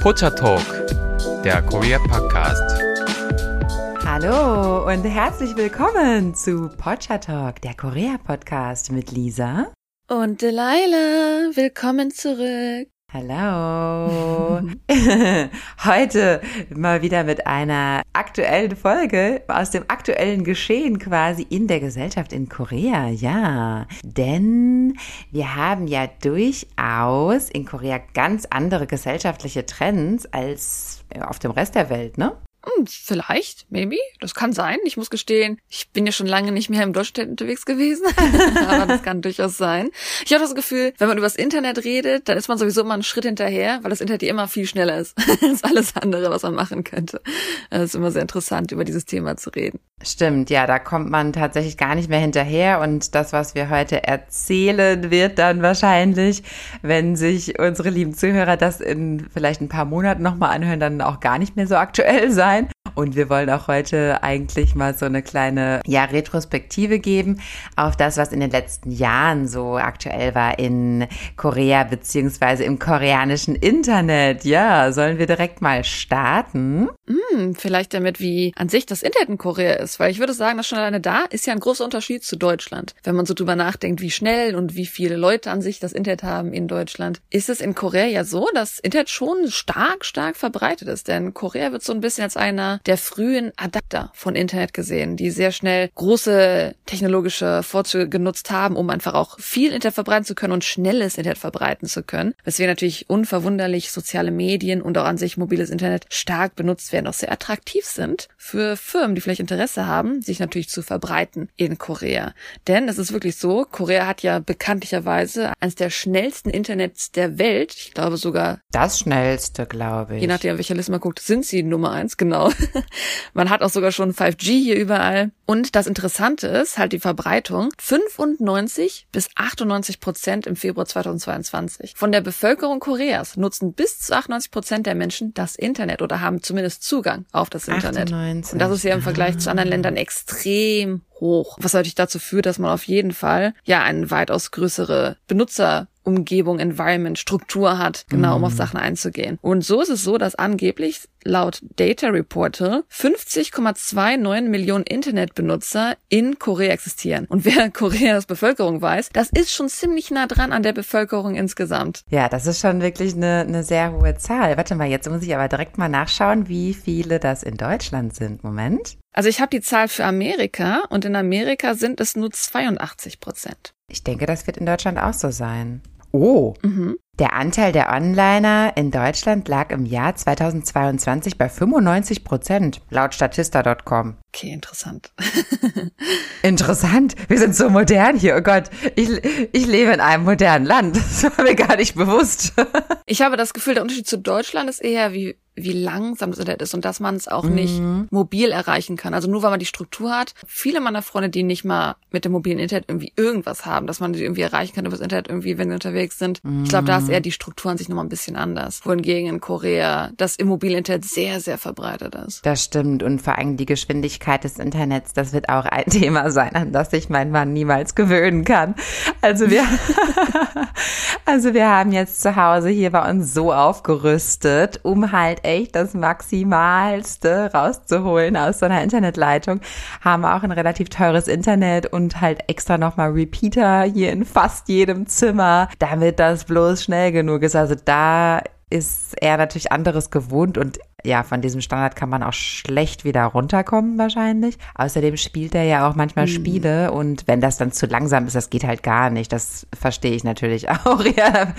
Pocha Talk, der Korea Podcast. Hallo und herzlich willkommen zu Pocha Talk, der Korea Podcast mit Lisa und Delilah. Willkommen zurück. Hallo. Heute mal wieder mit einer aktuellen Folge aus dem aktuellen Geschehen quasi in der Gesellschaft in Korea. Ja, denn wir haben ja durchaus in Korea ganz andere gesellschaftliche Trends als auf dem Rest der Welt, ne? Hm, vielleicht, maybe. Das kann sein. Ich muss gestehen, ich bin ja schon lange nicht mehr im Deutschland unterwegs gewesen. Aber das kann durchaus sein. Ich habe das Gefühl, wenn man über das Internet redet, dann ist man sowieso immer einen Schritt hinterher, weil das Internet ja immer viel schneller ist als alles andere, was man machen könnte. Es ist immer sehr interessant, über dieses Thema zu reden. Stimmt, ja, da kommt man tatsächlich gar nicht mehr hinterher. Und das, was wir heute erzählen, wird dann wahrscheinlich, wenn sich unsere lieben Zuhörer das in vielleicht ein paar Monaten nochmal anhören, dann auch gar nicht mehr so aktuell sein sein. Und wir wollen auch heute eigentlich mal so eine kleine, ja, Retrospektive geben auf das, was in den letzten Jahren so aktuell war in Korea beziehungsweise im koreanischen Internet. Ja, sollen wir direkt mal starten? Hm, vielleicht damit, wie an sich das Internet in Korea ist, weil ich würde sagen, dass schon alleine da ist ja ein großer Unterschied zu Deutschland. Wenn man so drüber nachdenkt, wie schnell und wie viele Leute an sich das Internet haben in Deutschland, ist es in Korea ja so, dass Internet schon stark, stark verbreitet ist. Denn Korea wird so ein bisschen als einer der frühen Adapter von Internet gesehen, die sehr schnell große technologische Vorzüge genutzt haben, um einfach auch viel Internet verbreiten zu können und schnelles Internet verbreiten zu können. Weswegen natürlich unverwunderlich soziale Medien und auch an sich mobiles Internet stark benutzt werden, auch sehr attraktiv sind für Firmen, die vielleicht Interesse haben, sich natürlich zu verbreiten in Korea. Denn es ist wirklich so, Korea hat ja bekanntlicherweise eines der schnellsten Internets der Welt. Ich glaube sogar. Das schnellste, glaube ich. Je nachdem, welcher Liste man guckt, sind sie Nummer eins, genau. Man hat auch sogar schon 5G hier überall. Und das Interessante ist halt die Verbreitung. 95 bis 98 Prozent im Februar 2022 von der Bevölkerung Koreas nutzen bis zu 98 Prozent der Menschen das Internet oder haben zumindest Zugang auf das Internet. 98. Und das ist ja im Vergleich zu anderen Ländern extrem hoch. Was natürlich dazu führt, dass man auf jeden Fall ja eine weitaus größere Benutzer Umgebung, Environment, Struktur hat, genau, um auf mhm. Sachen einzugehen. Und so ist es so, dass angeblich laut Data Reporter 50,29 Millionen Internetbenutzer in Korea existieren. Und wer Koreas Bevölkerung weiß, das ist schon ziemlich nah dran an der Bevölkerung insgesamt. Ja, das ist schon wirklich eine, eine sehr hohe Zahl. Warte mal, jetzt muss ich aber direkt mal nachschauen, wie viele das in Deutschland sind. Moment. Also ich habe die Zahl für Amerika und in Amerika sind es nur 82 Prozent. Ich denke, das wird in Deutschland auch so sein. Oh, mhm. der Anteil der Onliner in Deutschland lag im Jahr 2022 bei 95 Prozent, laut Statista.com. Okay, interessant. interessant. Wir sind so modern hier. Oh Gott, ich, ich lebe in einem modernen Land. Das war mir gar nicht bewusst. ich habe das Gefühl, der Unterschied zu Deutschland ist eher wie wie langsam das Internet ist und dass man es auch mhm. nicht mobil erreichen kann. Also nur weil man die Struktur hat. Viele meiner Freunde, die nicht mal mit dem mobilen Internet irgendwie irgendwas haben, dass man die irgendwie erreichen kann über das Internet irgendwie, wenn sie unterwegs sind. Mhm. Ich glaube, da ist eher die Struktur an sich nochmal ein bisschen anders. Wohingegen in Korea das im mobilen Internet sehr, sehr verbreitet ist. Das stimmt. Und vor allem die Geschwindigkeit des Internets, das wird auch ein Thema sein, an das sich mein Mann niemals gewöhnen kann. Also wir, also wir haben jetzt zu Hause hier bei uns so aufgerüstet, um halt echt das Maximalste rauszuholen aus so einer Internetleitung. Haben auch ein relativ teures Internet und halt extra nochmal Repeater hier in fast jedem Zimmer, damit das bloß schnell genug ist. Also da ist er natürlich anderes gewohnt und ja, von diesem Standard kann man auch schlecht wieder runterkommen wahrscheinlich. Außerdem spielt er ja auch manchmal mhm. Spiele und wenn das dann zu langsam ist, das geht halt gar nicht. Das verstehe ich natürlich auch. Ja,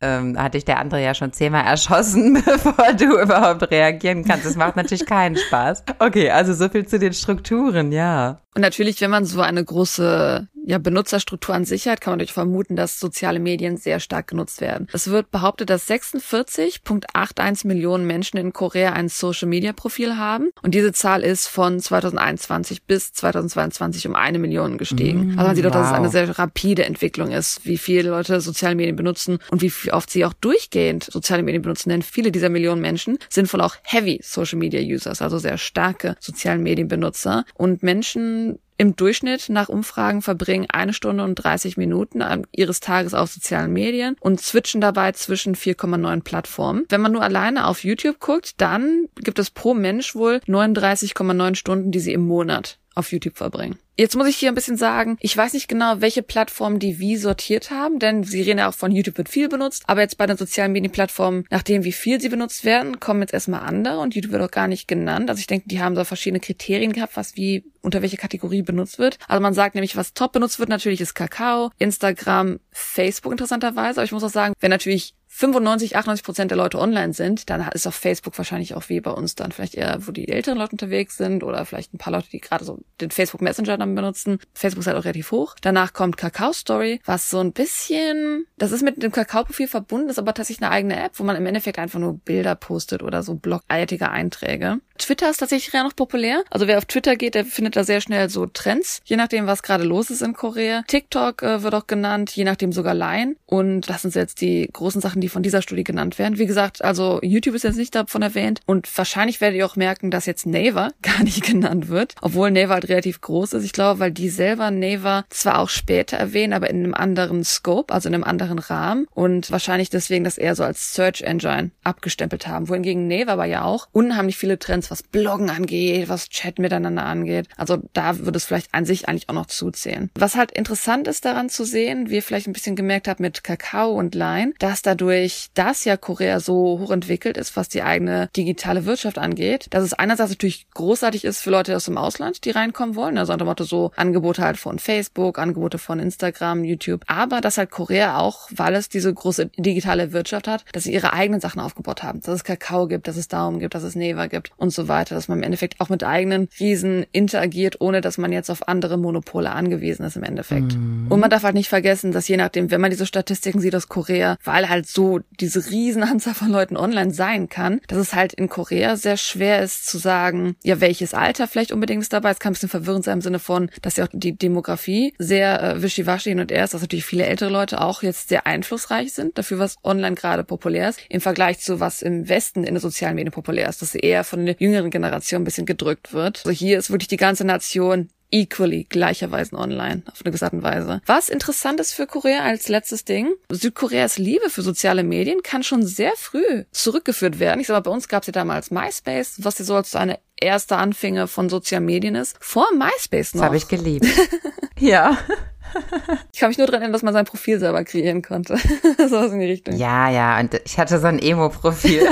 ähm, hatte ich der andere ja schon zehnmal erschossen, bevor du überhaupt reagieren kannst. Das macht natürlich keinen Spaß. Okay, also so viel zu den Strukturen, ja. Und natürlich, wenn man so eine große ja, Benutzerstruktur an sich hat, kann man natürlich vermuten, dass soziale Medien sehr stark genutzt werden. Es wird behauptet, dass 46,81 Millionen Menschen in Korea ein Social-Media-Profil haben und diese Zahl ist von 2021 bis 2022 um eine Million gestiegen. Mm, also man sieht wow. doch, dass es eine sehr rapide Entwicklung ist, wie viele Leute soziale Medien benutzen und wie oft sie auch durchgehend soziale Medien benutzen, denn viele dieser Millionen Menschen sind wohl auch Heavy Social-Media-Users, also sehr starke sozialen Medienbenutzer und Menschen im Durchschnitt nach Umfragen verbringen eine Stunde und 30 Minuten ihres Tages auf sozialen Medien und switchen dabei zwischen 4,9 Plattformen. Wenn man nur alleine auf YouTube guckt, dann gibt es pro Mensch wohl 39,9 Stunden, die sie im Monat auf YouTube verbringen. Jetzt muss ich hier ein bisschen sagen, ich weiß nicht genau, welche Plattformen die wie sortiert haben, denn sie reden ja auch von YouTube wird viel benutzt, aber jetzt bei den sozialen Medienplattformen, nachdem wie viel sie benutzt werden, kommen jetzt erstmal andere und YouTube wird auch gar nicht genannt. Also ich denke, die haben so verschiedene Kriterien gehabt, was wie unter welche Kategorie benutzt wird. Also man sagt nämlich, was top benutzt wird, natürlich ist Kakao, Instagram, Facebook interessanterweise, aber ich muss auch sagen, wenn natürlich 95, 98 Prozent der Leute online sind, dann ist auf Facebook wahrscheinlich auch wie bei uns dann vielleicht eher, wo die älteren Leute unterwegs sind oder vielleicht ein paar Leute, die gerade so den Facebook Messenger dann benutzen. Facebook ist halt auch relativ hoch. Danach kommt Kakao Story, was so ein bisschen, das ist mit dem Kakao-Profil verbunden, ist aber tatsächlich eine eigene App, wo man im Endeffekt einfach nur Bilder postet oder so blogartige Einträge. Twitter ist tatsächlich eher noch populär. Also wer auf Twitter geht, der findet da sehr schnell so Trends, je nachdem, was gerade los ist in Korea. TikTok äh, wird auch genannt, je nachdem sogar Line. Und das sind jetzt die großen Sachen, die von dieser Studie genannt werden. Wie gesagt, also YouTube ist jetzt nicht davon erwähnt und wahrscheinlich werdet ihr auch merken, dass jetzt Naver gar nicht genannt wird, obwohl Naver halt relativ groß ist. Ich glaube, weil die selber Naver zwar auch später erwähnen, aber in einem anderen Scope, also in einem anderen Rahmen und wahrscheinlich deswegen das eher so als Search Engine abgestempelt haben. Wohingegen Naver aber ja auch unheimlich viele Trends, was Bloggen angeht, was Chat miteinander angeht. Also da würde es vielleicht an sich eigentlich auch noch zuzählen. Was halt interessant ist daran zu sehen, wie ihr vielleicht ein bisschen gemerkt habt mit Kakao und Line, dass dadurch, dass ja Korea so hochentwickelt ist, was die eigene digitale Wirtschaft angeht, dass es einerseits natürlich großartig ist für Leute aus dem Ausland, die reinkommen wollen. Also unter Motto so Angebote halt von Facebook, Angebote von Instagram, YouTube. Aber dass halt Korea auch, weil es diese große digitale Wirtschaft hat, dass sie ihre eigenen Sachen aufgebaut haben. Dass es Kakao gibt, dass es Daumen gibt, dass es Never gibt und so weiter. Dass man im Endeffekt auch mit eigenen Riesen interagiert, ohne dass man jetzt auf andere Monopole angewiesen ist im Endeffekt. Mhm. Und man darf halt nicht vergessen, dass je nachdem, wenn man diese Statistiken sieht aus Korea, weil halt so diese Riesenanzahl von Leuten online sein kann, dass es halt in Korea sehr schwer ist zu sagen, ja, welches Alter vielleicht unbedingt ist dabei. Es kann ein bisschen verwirrend sein im Sinne von, dass ja auch die Demografie sehr äh, wischiwaschi hin und her ist, dass natürlich viele ältere Leute auch jetzt sehr einflussreich sind dafür, was online gerade populär ist, im Vergleich zu was im Westen in den sozialen Medien populär ist, dass sie eher von der jüngeren Generation ein bisschen gedrückt wird. Also hier ist wirklich die ganze Nation equally gleicherweise online auf eine gewisse Art und Weise. Was interessant ist für Korea als letztes Ding, Südkoreas Liebe für soziale Medien kann schon sehr früh zurückgeführt werden. Ich sag mal, bei uns gab es ja damals MySpace, was ja so als eine erste Anfänge von sozialen Medien ist. Vor MySpace noch. Das habe ich geliebt. ja. Ich kann mich nur daran erinnern, dass man sein Profil selber kreieren konnte. so was in die Richtung. Ja, ja, und ich hatte so ein Emo-Profil.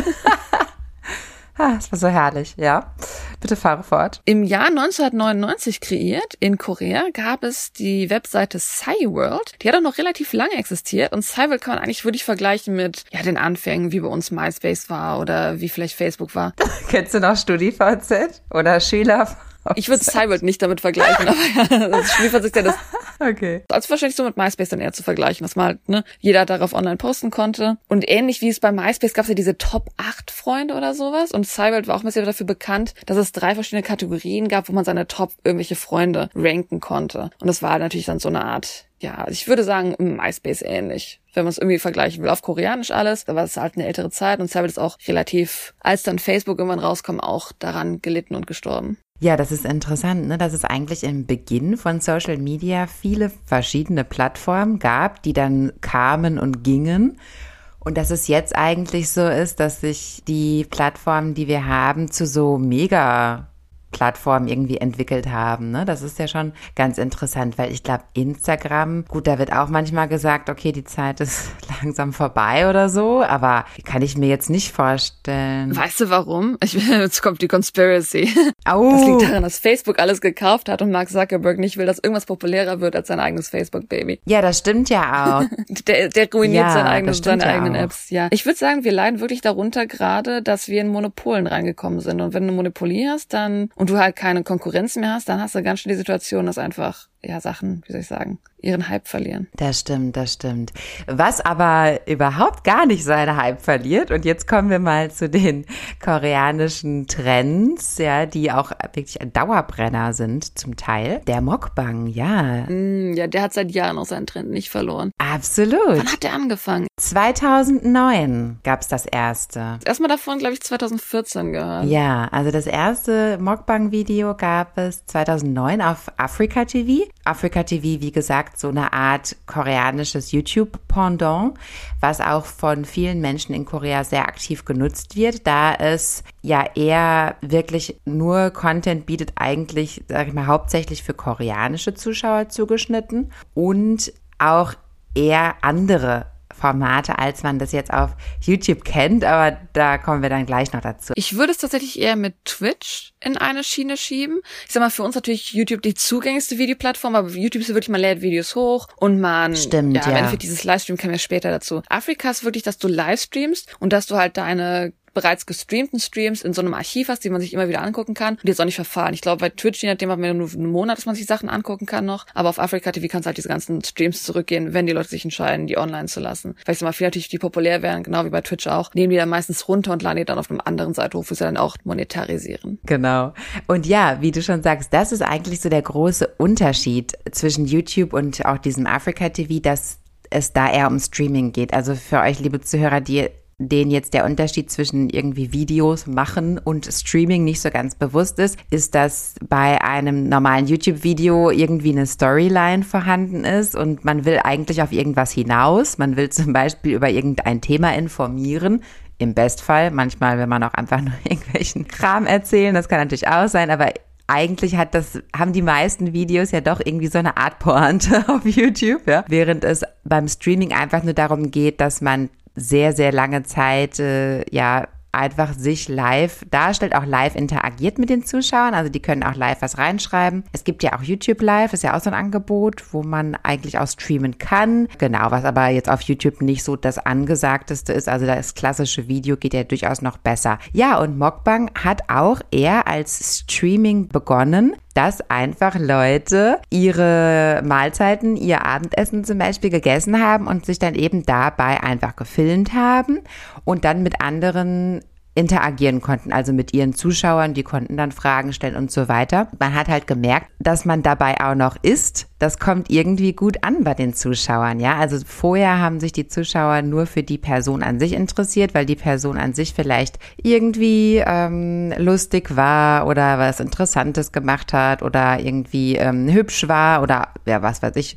Ah, es war so herrlich, ja. Bitte fahre fort. Im Jahr 1999 kreiert in Korea gab es die Webseite Cyworld. Die hat auch noch relativ lange existiert und Cyworld kann man eigentlich wirklich vergleichen mit ja den Anfängen, wie bei uns MySpace war oder wie vielleicht Facebook war. Kennst du noch StudiVZ oder Schüler? Ich würde Cyworld nicht damit vergleichen, aber ja, das StudiVZ ist ja das Okay. Also wahrscheinlich so mit MySpace dann eher zu vergleichen, dass man halt, ne, jeder darauf online posten konnte. Und ähnlich wie es bei MySpace gab es ja diese Top 8 Freunde oder sowas. Und Cyworld war auch ein bisschen dafür bekannt, dass es drei verschiedene Kategorien gab, wo man seine Top irgendwelche Freunde ranken konnte. Und das war natürlich dann so eine Art ja, ich würde sagen, MySpace ähnlich. Wenn man es irgendwie vergleichen will, auf Koreanisch alles, aber es ist halt eine ältere Zeit und Cyber ist auch relativ, als dann Facebook irgendwann rauskam, auch daran gelitten und gestorben. Ja, das ist interessant, ne? dass es eigentlich im Beginn von Social Media viele verschiedene Plattformen gab, die dann kamen und gingen. Und dass es jetzt eigentlich so ist, dass sich die Plattformen, die wir haben, zu so mega Plattformen irgendwie entwickelt haben. Ne? Das ist ja schon ganz interessant, weil ich glaube, Instagram, gut, da wird auch manchmal gesagt, okay, die Zeit ist langsam vorbei oder so, aber kann ich mir jetzt nicht vorstellen. Weißt du warum? Ich, jetzt kommt die Conspiracy. Au. Das liegt daran, dass Facebook alles gekauft hat und Mark Zuckerberg nicht will, dass irgendwas populärer wird als sein eigenes Facebook-Baby. Ja, das stimmt ja auch. der, der ruiniert ja, sein eigenes, seine ja eigenen auch. Apps. Ja, ich würde sagen, wir leiden wirklich darunter gerade, dass wir in Monopolen reingekommen sind. Und wenn du eine Monopolie hast, dann und du halt keine Konkurrenz mehr hast, dann hast du ganz schnell die Situation, dass einfach ja, Sachen, wie soll ich sagen, ihren Hype verlieren. Das stimmt, das stimmt. Was aber überhaupt gar nicht seinen Hype verliert, und jetzt kommen wir mal zu den koreanischen Trends, ja, die auch wirklich ein Dauerbrenner sind zum Teil. Der Mokbang, ja. Mm, ja, der hat seit Jahren auch seinen Trend nicht verloren. Absolut. Wann hat der angefangen? 2009 gab's das erste. Erstmal davon, glaube ich, 2014 gehört. Ja, also das erste Mokbang-Video gab es 2009 auf Africa TV. Africa TV, wie gesagt, so eine Art koreanisches YouTube-Pendant, was auch von vielen Menschen in Korea sehr aktiv genutzt wird, da es ja eher wirklich nur Content bietet, eigentlich, sag ich mal, hauptsächlich für koreanische Zuschauer zugeschnitten und auch eher andere Formate, als man das jetzt auf YouTube kennt, aber da kommen wir dann gleich noch dazu. Ich würde es tatsächlich eher mit Twitch in eine Schiene schieben. Ich sag mal, für uns natürlich YouTube die zugänglichste Videoplattform, aber YouTube ist wirklich, man lädt Videos hoch und man, Stimmt, ja, ja. im Endeffekt dieses Livestream kommen wir später dazu. Afrika ist wirklich, dass du Livestreamst und dass du halt deine bereits gestreamten Streams in so einem Archiv hast, die man sich immer wieder angucken kann und jetzt auch nicht verfahren. Ich glaube, bei Twitch, je nachdem, hat man nur einen Monat, dass man sich Sachen angucken kann noch. Aber auf Afrika TV kannst du halt diese ganzen Streams zurückgehen, wenn die Leute sich entscheiden, die online zu lassen. Weil ich mal, viele natürlich, die populär wären, genau wie bei Twitch auch, nehmen die dann meistens runter und laden die dann auf einem anderen Seite hoch, wo sie dann auch monetarisieren. Genau. Und ja, wie du schon sagst, das ist eigentlich so der große Unterschied zwischen YouTube und auch diesem Africa TV, dass es da eher um Streaming geht. Also für euch, liebe Zuhörer, die denen jetzt der Unterschied zwischen irgendwie Videos machen und Streaming nicht so ganz bewusst ist, ist, dass bei einem normalen YouTube-Video irgendwie eine Storyline vorhanden ist und man will eigentlich auf irgendwas hinaus. Man will zum Beispiel über irgendein Thema informieren. Im Bestfall, manchmal will man auch einfach nur irgendwelchen Kram erzählen, das kann natürlich auch sein, aber eigentlich hat das, haben die meisten Videos ja doch irgendwie so eine Art Pointe auf YouTube, ja. Während es beim Streaming einfach nur darum geht, dass man sehr, sehr lange Zeit, äh, ja, einfach sich live darstellt, auch live interagiert mit den Zuschauern. Also die können auch live was reinschreiben. Es gibt ja auch YouTube Live, ist ja auch so ein Angebot, wo man eigentlich auch streamen kann. Genau, was aber jetzt auf YouTube nicht so das angesagteste ist. Also das klassische Video geht ja durchaus noch besser. Ja, und Mokbang hat auch eher als Streaming begonnen dass einfach Leute ihre Mahlzeiten, ihr Abendessen zum Beispiel gegessen haben und sich dann eben dabei einfach gefilmt haben und dann mit anderen interagieren konnten, also mit ihren Zuschauern, die konnten dann Fragen stellen und so weiter. Man hat halt gemerkt, dass man dabei auch noch isst. Das kommt irgendwie gut an bei den Zuschauern, ja. Also vorher haben sich die Zuschauer nur für die Person an sich interessiert, weil die Person an sich vielleicht irgendwie ähm, lustig war oder was Interessantes gemacht hat oder irgendwie ähm, hübsch war oder ja, was weiß ich,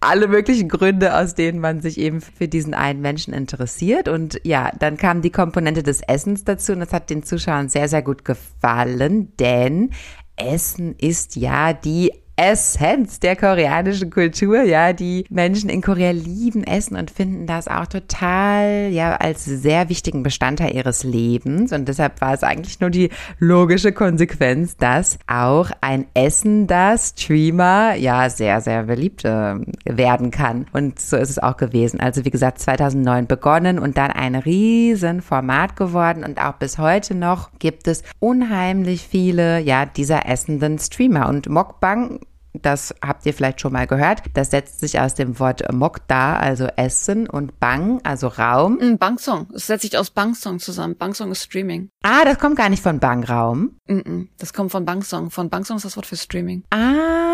alle möglichen Gründe, aus denen man sich eben für diesen einen Menschen interessiert. Und ja, dann kam die Komponente des Essens dazu und das hat den Zuschauern sehr, sehr gut gefallen, denn Essen ist ja die Essenz der koreanischen Kultur, ja, die Menschen in Korea lieben Essen und finden das auch total, ja, als sehr wichtigen Bestandteil ihres Lebens. Und deshalb war es eigentlich nur die logische Konsequenz, dass auch ein essender Streamer, ja, sehr, sehr beliebt äh, werden kann. Und so ist es auch gewesen. Also wie gesagt, 2009 begonnen und dann ein riesen Format geworden. Und auch bis heute noch gibt es unheimlich viele, ja, dieser essenden Streamer. Und Mokbang das habt ihr vielleicht schon mal gehört. Das setzt sich aus dem Wort Mokda, also Essen, und Bang, also Raum. Ein Bangsong. Es setzt sich aus Bangsong zusammen. Bangsong ist Streaming. Ah, das kommt gar nicht von Bangraum. Mm -mm. Das kommt von Bangsong. Von Bangsong ist das Wort für Streaming. Ah,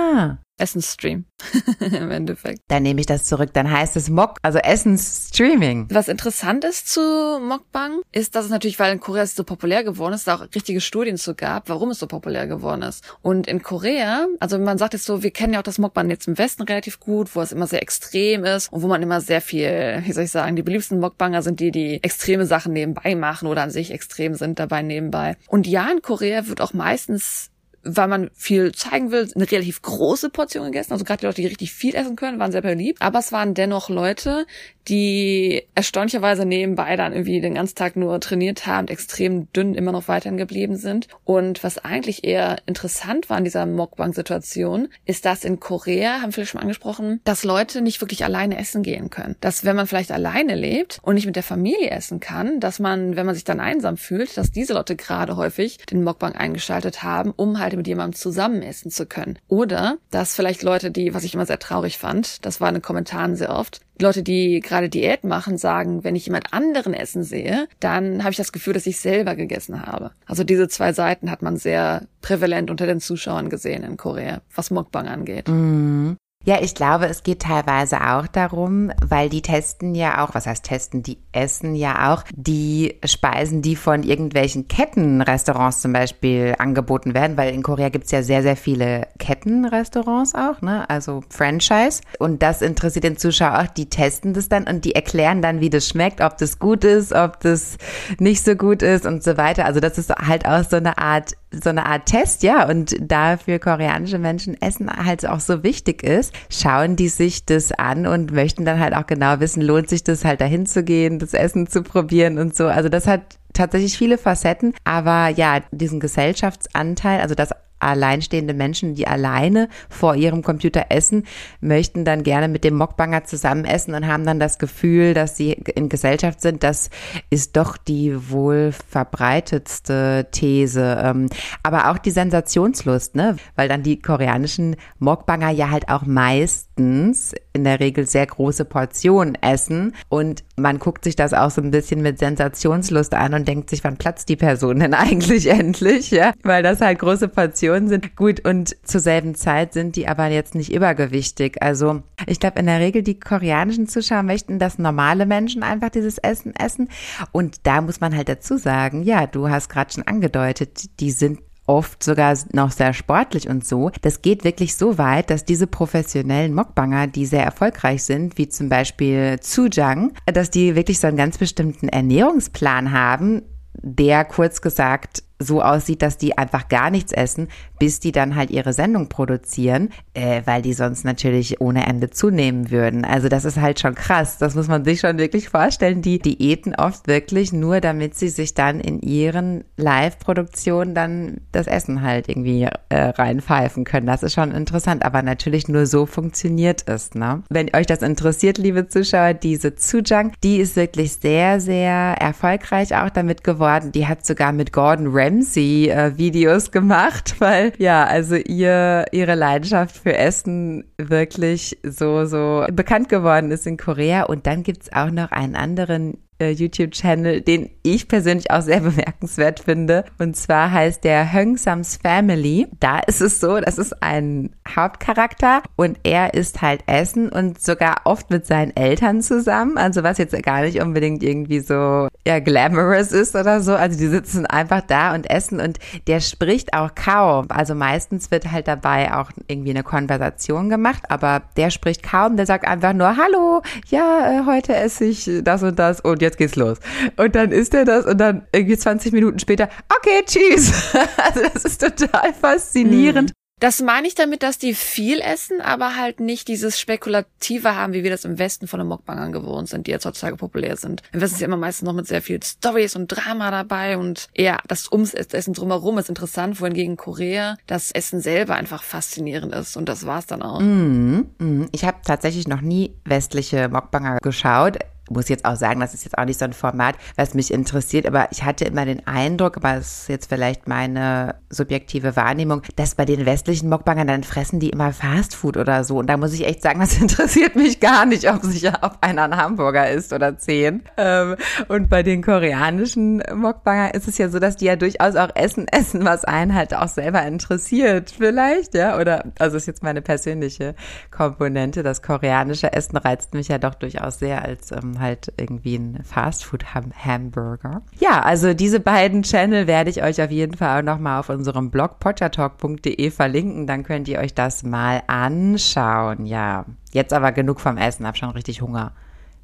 Essensstream. Im Endeffekt. dann nehme ich das zurück. Dann heißt es Mok, also Essensstreaming. Was interessant ist zu Mokbang, ist, dass es natürlich, weil in Korea es so populär geworden ist, da auch richtige Studien zu gab, warum es so populär geworden ist. Und in Korea, also man sagt jetzt so, wir kennen ja auch das Mokbang jetzt im Westen relativ gut, wo es immer sehr extrem ist und wo man immer sehr viel, wie soll ich sagen, die beliebtesten Mokbanger sind die, die extreme Sachen nebenbei machen oder an sich extrem sind dabei nebenbei. Und ja, in Korea wird auch meistens weil man viel zeigen will, eine relativ große Portion gegessen. Also gerade die Leute, die richtig viel essen können, waren sehr beliebt. Aber es waren dennoch Leute, die erstaunlicherweise nebenbei dann irgendwie den ganzen Tag nur trainiert haben, extrem dünn immer noch weiterhin geblieben sind. Und was eigentlich eher interessant war in dieser Mukbang-Situation, ist, dass in Korea, haben viele schon angesprochen, dass Leute nicht wirklich alleine essen gehen können. Dass wenn man vielleicht alleine lebt und nicht mit der Familie essen kann, dass man, wenn man sich dann einsam fühlt, dass diese Leute gerade häufig den Mukbang eingeschaltet haben, um halt Möglichkeit, mit jemandem zusammen essen zu können. Oder dass vielleicht Leute, die, was ich immer sehr traurig fand, das war in den Kommentaren sehr oft, Leute, die gerade Diät machen, sagen, wenn ich jemand anderen essen sehe, dann habe ich das Gefühl, dass ich selber gegessen habe. Also diese zwei Seiten hat man sehr prävalent unter den Zuschauern gesehen in Korea, was Mukbang angeht. Mhm. Ja, ich glaube, es geht teilweise auch darum, weil die testen ja auch, was heißt testen, die essen ja auch die Speisen, die von irgendwelchen Kettenrestaurants zum Beispiel angeboten werden, weil in Korea gibt's ja sehr, sehr viele Kettenrestaurants auch, ne? Also Franchise. Und das interessiert den Zuschauer auch, die testen das dann und die erklären dann, wie das schmeckt, ob das gut ist, ob das nicht so gut ist und so weiter. Also das ist halt auch so eine Art so eine Art Test, ja, und da für koreanische Menschen Essen halt auch so wichtig ist, schauen die sich das an und möchten dann halt auch genau wissen, lohnt sich das halt dahin zu gehen, das Essen zu probieren und so. Also das hat tatsächlich viele Facetten, aber ja, diesen Gesellschaftsanteil, also das alleinstehende Menschen, die alleine vor ihrem Computer essen, möchten dann gerne mit dem Mockbanger zusammen essen und haben dann das Gefühl, dass sie in Gesellschaft sind. Das ist doch die wohl verbreitetste These. Ähm, aber auch die Sensationslust, ne? Weil dann die koreanischen Mockbanger ja halt auch meistens in der Regel sehr große Portionen essen und man guckt sich das auch so ein bisschen mit Sensationslust an und denkt sich, wann platzt die Person denn eigentlich endlich, ja? Weil das halt große Portionen sind. Gut, und zur selben Zeit sind die aber jetzt nicht übergewichtig. Also ich glaube, in der Regel die koreanischen Zuschauer möchten, dass normale Menschen einfach dieses Essen essen. Und da muss man halt dazu sagen, ja, du hast gerade schon angedeutet, die sind oft sogar noch sehr sportlich und so. Das geht wirklich so weit, dass diese professionellen Mokbanger, die sehr erfolgreich sind, wie zum Beispiel Zujang, dass die wirklich so einen ganz bestimmten Ernährungsplan haben, der kurz gesagt so aussieht, dass die einfach gar nichts essen, bis die dann halt ihre Sendung produzieren, äh, weil die sonst natürlich ohne Ende zunehmen würden. Also das ist halt schon krass. Das muss man sich schon wirklich vorstellen. Die Diäten oft wirklich nur, damit sie sich dann in ihren Live-Produktionen dann das Essen halt irgendwie äh, reinpfeifen können. Das ist schon interessant, aber natürlich nur so funktioniert es. Ne? Wenn euch das interessiert, liebe Zuschauer, diese Zujang, die ist wirklich sehr, sehr erfolgreich auch damit geworden. Die hat sogar mit Gordon Ramsay Ramsey äh, Videos gemacht, weil ja, also ihr ihre Leidenschaft für Essen wirklich so so bekannt geworden ist in Korea. Und dann gibt's auch noch einen anderen äh, YouTube-Channel, den ich persönlich auch sehr bemerkenswert finde. Und zwar heißt der Höngsams Family. Da ist es so, das ist ein Hauptcharakter und er isst halt Essen und sogar oft mit seinen Eltern zusammen. Also was jetzt gar nicht unbedingt irgendwie so ja glamorous ist oder so. Also die sitzen einfach da und essen und der spricht auch kaum. Also meistens wird halt dabei auch irgendwie eine Konversation gemacht, aber der spricht kaum. Der sagt einfach nur Hallo, ja, äh, heute esse ich das und das und jetzt geht's los. Und dann isst er das und dann irgendwie 20 Minuten später, okay, tschüss. Also das ist total faszinierend. Mhm. Das meine ich damit, dass die viel essen, aber halt nicht dieses Spekulative haben, wie wir das im Westen von den Mukbangern gewohnt sind, die jetzt heutzutage populär sind. Im Westen ist ja immer meistens noch mit sehr viel Stories und Drama dabei und eher das ums Essen drumherum ist interessant, wohingegen Korea das Essen selber einfach faszinierend ist und das war's dann auch. Mm, mm. Ich habe tatsächlich noch nie westliche Mukbanger geschaut muss jetzt auch sagen, das ist jetzt auch nicht so ein Format, was mich interessiert, aber ich hatte immer den Eindruck, aber es ist jetzt vielleicht meine subjektive Wahrnehmung, dass bei den westlichen Mokbangern dann fressen die immer Fastfood oder so. Und da muss ich echt sagen, das interessiert mich gar nicht, ob sicher, ob einer ein Hamburger ist oder zehn. Ähm, und bei den koreanischen Mokbangern ist es ja so, dass die ja durchaus auch Essen essen, was einen halt auch selber interessiert, vielleicht, ja. Oder, also ist jetzt meine persönliche Komponente. Das koreanische Essen reizt mich ja doch durchaus sehr als ähm, halt irgendwie ein Fastfood-Hamburger. Ja, also diese beiden Channel werde ich euch auf jeden Fall auch nochmal auf unserem Blog pottertalk.de verlinken. Dann könnt ihr euch das mal anschauen. Ja, jetzt aber genug vom Essen. Hab schon richtig Hunger.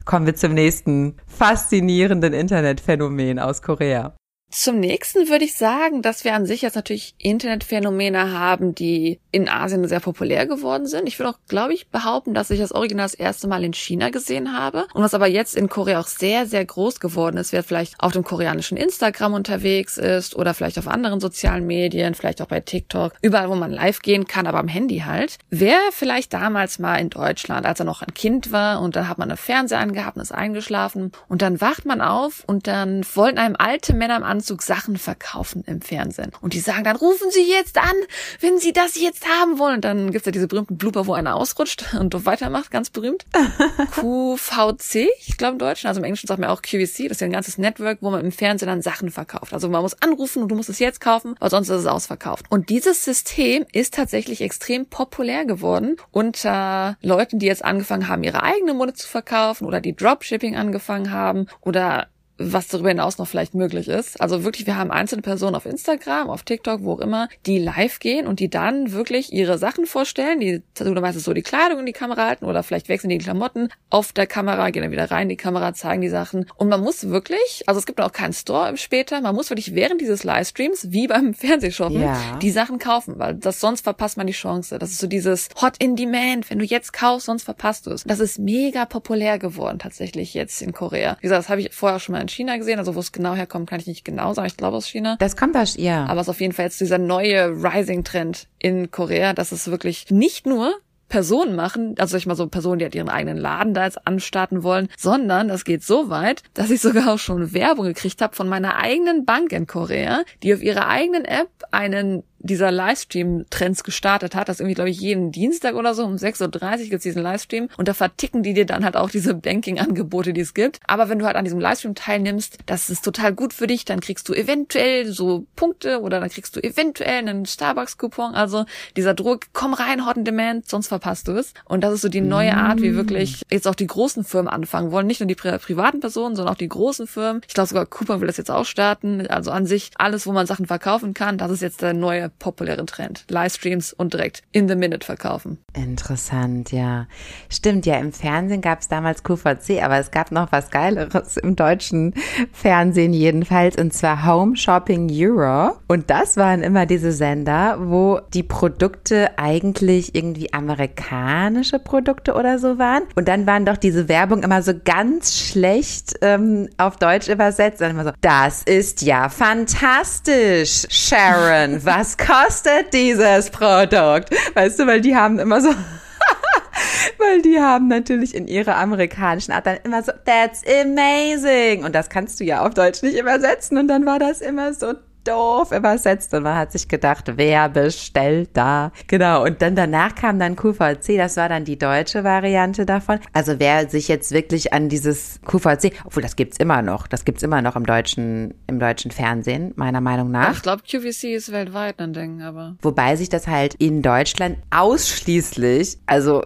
Kommen wir zum nächsten faszinierenden Internetphänomen aus Korea. Zum nächsten würde ich sagen, dass wir an sich jetzt natürlich Internetphänomene haben, die in Asien sehr populär geworden sind. Ich würde auch, glaube ich, behaupten, dass ich das Original das erste Mal in China gesehen habe und was aber jetzt in Korea auch sehr, sehr groß geworden ist, wer vielleicht auf dem koreanischen Instagram unterwegs ist oder vielleicht auf anderen sozialen Medien, vielleicht auch bei TikTok, überall, wo man live gehen kann, aber am Handy halt. Wer vielleicht damals mal in Deutschland, als er noch ein Kind war und dann hat man einen Fernseher angehabt und ist eingeschlafen und dann wacht man auf und dann wollten einem alte Männer am Anzug Sachen verkaufen im Fernsehen. Und die sagen dann, rufen Sie jetzt an, wenn Sie das jetzt haben wollen. Und dann gibt's ja diese berühmten Blooper, wo einer ausrutscht und weitermacht, ganz berühmt. QVC, ich glaube im Deutschen, also im Englischen sagt man auch QVC, das ist ja ein ganzes Network, wo man im Fernsehen dann Sachen verkauft. Also man muss anrufen und du musst es jetzt kaufen, weil sonst ist es ausverkauft. Und dieses System ist tatsächlich extrem populär geworden unter Leuten, die jetzt angefangen haben, ihre eigene Mode zu verkaufen oder die Dropshipping angefangen haben oder was darüber hinaus noch vielleicht möglich ist. Also wirklich, wir haben einzelne Personen auf Instagram, auf TikTok, wo auch immer, die live gehen und die dann wirklich ihre Sachen vorstellen. Die oder meistens so die Kleidung in die Kamera halten oder vielleicht wechseln die Klamotten auf der Kamera, gehen dann wieder rein in die Kamera, zeigen die Sachen. Und man muss wirklich, also es gibt auch keinen Store später, man muss wirklich während dieses Livestreams, wie beim Fernsehshoppen, ja. die Sachen kaufen, weil das sonst verpasst man die Chance. Das ist so dieses Hot in Demand, wenn du jetzt kaufst, sonst verpasst du es. Das ist mega populär geworden tatsächlich jetzt in Korea. Wie gesagt, das habe ich vorher schon mal China gesehen. Also wo es genau herkommt, kann ich nicht genau sagen. Ich glaube aus China. Das kommt aus, ja. Aber es ist auf jeden Fall jetzt dieser neue Rising-Trend in Korea, dass es wirklich nicht nur Personen machen, also ich mal so Personen, die halt ihren eigenen Laden da jetzt anstarten wollen, sondern das geht so weit, dass ich sogar auch schon Werbung gekriegt habe von meiner eigenen Bank in Korea, die auf ihrer eigenen App einen dieser Livestream-Trends gestartet hat. Das irgendwie, glaube ich, jeden Dienstag oder so um 6.30 Uhr gibt's diesen Livestream und da verticken die dir dann halt auch diese Banking-Angebote, die es gibt. Aber wenn du halt an diesem Livestream teilnimmst, das ist total gut für dich, dann kriegst du eventuell so Punkte oder dann kriegst du eventuell einen Starbucks-Coupon. Also dieser Druck, komm rein, Hot Demand, sonst verpasst du es. Und das ist so die neue Art, wie wirklich jetzt auch die großen Firmen anfangen wollen. Nicht nur die pri privaten Personen, sondern auch die großen Firmen. Ich glaube sogar Coupon will das jetzt auch starten. Also an sich alles, wo man Sachen verkaufen kann, das ist jetzt der neue populären Trend. Livestreams und direkt in the minute verkaufen. Interessant, ja. Stimmt, ja, im Fernsehen gab es damals QVC, aber es gab noch was Geileres im deutschen Fernsehen jedenfalls, und zwar Home Shopping Euro. Und das waren immer diese Sender, wo die Produkte eigentlich irgendwie amerikanische Produkte oder so waren. Und dann waren doch diese Werbung immer so ganz schlecht ähm, auf Deutsch übersetzt. Und immer so, das ist ja fantastisch, Sharon. Was kostet dieses Produkt? Weißt du, weil die haben immer so weil die haben natürlich in ihrer amerikanischen Art dann immer so, that's amazing. Und das kannst du ja auf Deutsch nicht übersetzen. Und dann war das immer so doof übersetzt und man hat sich gedacht, wer bestellt da? Genau. Und dann danach kam dann QVC, das war dann die deutsche Variante davon. Also wer sich jetzt wirklich an dieses QVC, obwohl das gibt's immer noch, das gibt's immer noch im deutschen, im deutschen Fernsehen, meiner Meinung nach. Ich glaube, QVC ist weltweit ein Ding, aber. Wobei sich das halt in Deutschland ausschließlich, also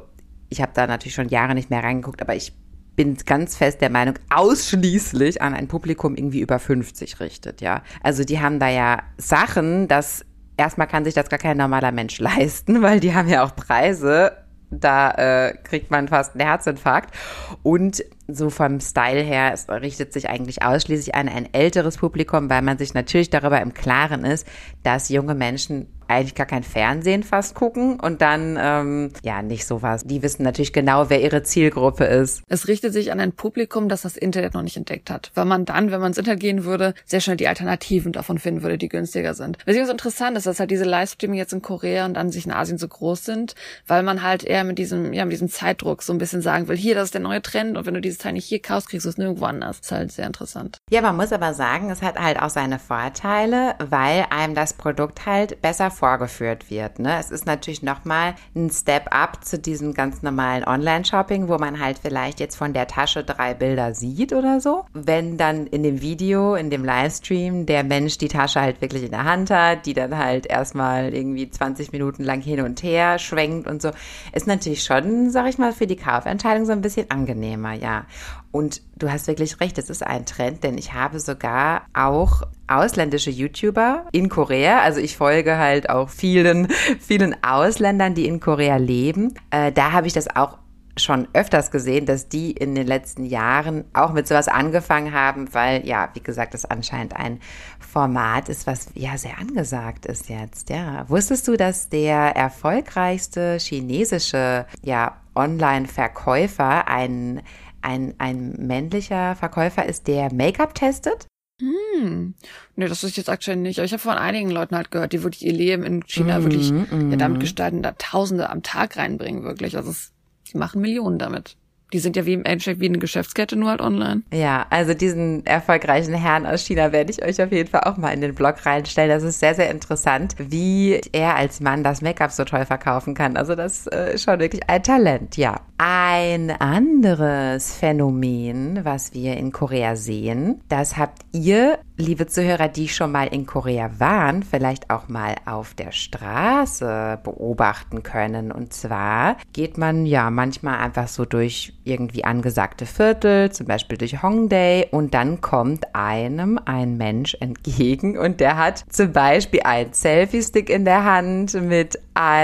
ich habe da natürlich schon Jahre nicht mehr reingeguckt, aber ich bin ganz fest der Meinung, ausschließlich an ein Publikum irgendwie über 50 richtet, ja. Also die haben da ja Sachen, dass erstmal kann sich das gar kein normaler Mensch leisten, weil die haben ja auch Preise, da äh, kriegt man fast einen Herzinfarkt. Und so vom Style her, es richtet sich eigentlich ausschließlich an ein älteres Publikum, weil man sich natürlich darüber im Klaren ist, dass junge Menschen eigentlich gar kein Fernsehen fast gucken und dann ähm, ja nicht sowas. Die wissen natürlich genau, wer ihre Zielgruppe ist. Es richtet sich an ein Publikum, das das Internet noch nicht entdeckt hat, weil man dann, wenn man ins Internet gehen würde, sehr schnell die Alternativen davon finden würde, die günstiger sind. Weswegen es interessant ist, dass halt diese Livestreaming jetzt in Korea und an sich in Asien so groß sind, weil man halt eher mit diesem ja mit diesem Zeitdruck so ein bisschen sagen will, hier das ist der neue Trend und wenn du dieses Teil nicht hier kaufst, kriegst du es nirgendwo anders. Das ist halt sehr interessant. Ja, man muss aber sagen, es hat halt auch seine Vorteile, weil einem das Produkt halt besser vorgeführt wird. Ne? Es ist natürlich nochmal ein Step up zu diesem ganz normalen Online-Shopping, wo man halt vielleicht jetzt von der Tasche drei Bilder sieht oder so. Wenn dann in dem Video, in dem Livestream, der Mensch die Tasche halt wirklich in der Hand hat, die dann halt erstmal irgendwie 20 Minuten lang hin und her schwenkt und so, ist natürlich schon, sag ich mal, für die Kaufentscheidung so ein bisschen angenehmer, ja. Und du hast wirklich recht, es ist ein Trend, denn ich habe sogar auch ausländische YouTuber in Korea. Also ich folge halt auch vielen, vielen Ausländern, die in Korea leben. Äh, da habe ich das auch schon öfters gesehen, dass die in den letzten Jahren auch mit sowas angefangen haben, weil ja, wie gesagt, das anscheinend ein Format ist, was ja sehr angesagt ist jetzt. Ja, wusstest du, dass der erfolgreichste chinesische ja Online-Verkäufer ein ein, ein männlicher Verkäufer ist, der Make-up testet? Hm. Nee, das ist jetzt aktuell nicht. Aber ich habe von einigen Leuten halt gehört, die wirklich ihr Leben in China mm, wirklich mm. Ja, damit gestalten, da Tausende am Tag reinbringen, wirklich. Also es, die machen Millionen damit. Die sind ja wie im Endeffekt wie eine Geschäftskette, nur halt online. Ja, also diesen erfolgreichen Herrn aus China werde ich euch auf jeden Fall auch mal in den Blog reinstellen. Das ist sehr, sehr interessant, wie er als Mann das Make-up so toll verkaufen kann. Also das äh, ist schon wirklich ein Talent, ja. Ein anderes Phänomen, was wir in Korea sehen, das habt ihr, liebe Zuhörer, die schon mal in Korea waren, vielleicht auch mal auf der Straße beobachten können. Und zwar geht man ja manchmal einfach so durch irgendwie angesagte Viertel, zum Beispiel durch Hongdae, und dann kommt einem ein Mensch entgegen und der hat zum Beispiel einen Selfie-Stick in der Hand mit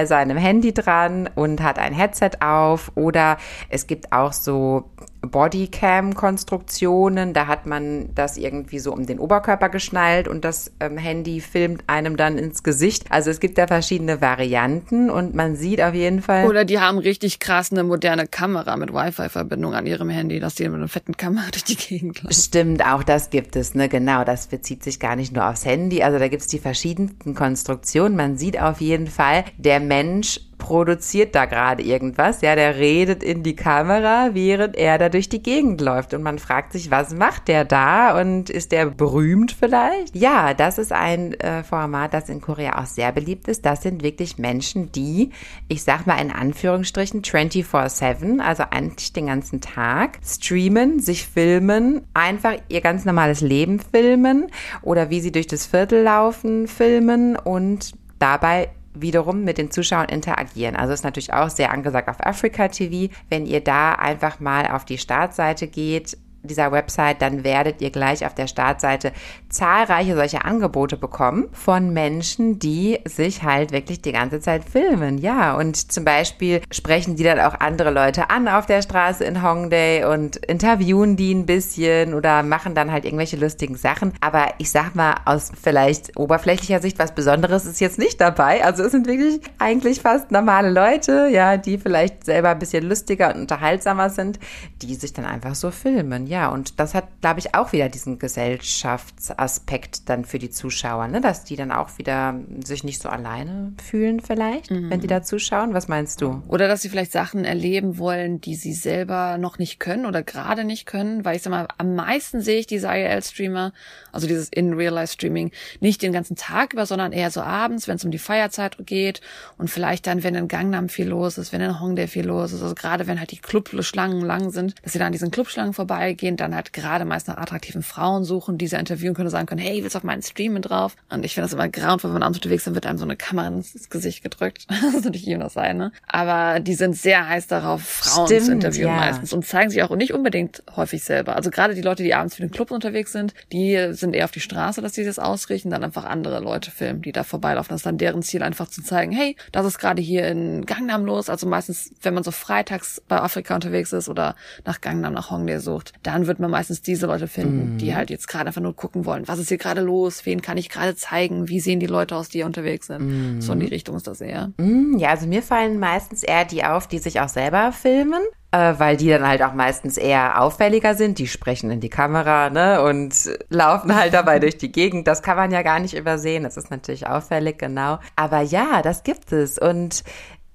seinem Handy dran und hat ein Headset auf oder es gibt auch so Bodycam-Konstruktionen. Da hat man das irgendwie so um den Oberkörper geschnallt und das ähm, Handy filmt einem dann ins Gesicht. Also es gibt da verschiedene Varianten und man sieht auf jeden Fall. Oder die haben richtig krass eine moderne Kamera mit Wi-Fi-Verbindung an ihrem Handy, dass die mit einer fetten Kamera durch die Gegend laufen. Stimmt, auch das gibt es, ne? Genau, das bezieht sich gar nicht nur aufs Handy. Also da gibt es die verschiedensten Konstruktionen. Man sieht auf jeden Fall, der Mensch produziert da gerade irgendwas. Ja, der redet in die Kamera, während er da durch die Gegend läuft. Und man fragt sich, was macht der da? Und ist der berühmt vielleicht? Ja, das ist ein äh, Format, das in Korea auch sehr beliebt ist. Das sind wirklich Menschen, die, ich sag mal in Anführungsstrichen, 24-7, also eigentlich den ganzen Tag, streamen, sich filmen, einfach ihr ganz normales Leben filmen oder wie sie durch das Viertel laufen, filmen und dabei wiederum mit den Zuschauern interagieren. Also ist natürlich auch sehr angesagt auf Africa TV. Wenn ihr da einfach mal auf die Startseite geht, dieser Website, dann werdet ihr gleich auf der Startseite zahlreiche solche Angebote bekommen von Menschen, die sich halt wirklich die ganze Zeit filmen. Ja, und zum Beispiel sprechen die dann auch andere Leute an auf der Straße in Hongdae und interviewen die ein bisschen oder machen dann halt irgendwelche lustigen Sachen. Aber ich sag mal, aus vielleicht oberflächlicher Sicht was Besonderes ist jetzt nicht dabei. Also es sind wirklich eigentlich fast normale Leute, ja, die vielleicht selber ein bisschen lustiger und unterhaltsamer sind, die sich dann einfach so filmen ja, und das hat, glaube ich, auch wieder diesen Gesellschaftsaspekt dann für die Zuschauer, ne? dass die dann auch wieder sich nicht so alleine fühlen vielleicht, mhm. wenn die da zuschauen. Was meinst du? Oder dass sie vielleicht Sachen erleben wollen, die sie selber noch nicht können oder gerade nicht können, weil ich sag mal, am meisten sehe ich diese IRL-Streamer, also dieses In-Real-Life-Streaming, nicht den ganzen Tag über, sondern eher so abends, wenn es um die Feierzeit geht und vielleicht dann, wenn in Gangnam viel los ist, wenn in Hongdae viel los ist, also gerade wenn halt die Clubschlangen lang sind, dass sie dann an diesen Clubschlangen vorbeigehen gehen, dann halt gerade meist nach attraktiven Frauen suchen, die sie interviewen können und sagen können, hey, willst du auf meinen Stream mit drauf? Und ich finde das immer grauenvoll, wenn man abends unterwegs ist, wird einem so eine Kamera ins Gesicht gedrückt. das ist natürlich jedem das sein, ne? Aber die sind sehr heiß darauf, Frauen Stimmt, zu interviewen ja. meistens und zeigen sich auch nicht unbedingt häufig selber. Also gerade die Leute, die abends für den Club unterwegs sind, die sind eher auf die Straße, dass sie das ausrichten, dann einfach andere Leute filmen, die da vorbeilaufen. Das ist dann deren Ziel, einfach zu zeigen, hey, das ist gerade hier in Gangnam los. Also meistens, wenn man so freitags bei Afrika unterwegs ist oder nach Gangnam, nach Hongdae sucht, dann wird man meistens diese Leute finden, mm. die halt jetzt gerade einfach nur gucken wollen, was ist hier gerade los, wen kann ich gerade zeigen, wie sehen die Leute aus, die hier unterwegs sind. Mm. So in die Richtung ist das eher. Mm, ja, also mir fallen meistens eher die auf, die sich auch selber filmen. Äh, weil die dann halt auch meistens eher auffälliger sind. Die sprechen in die Kamera, ne, und laufen halt dabei durch die Gegend. Das kann man ja gar nicht übersehen. Das ist natürlich auffällig, genau. Aber ja, das gibt es. Und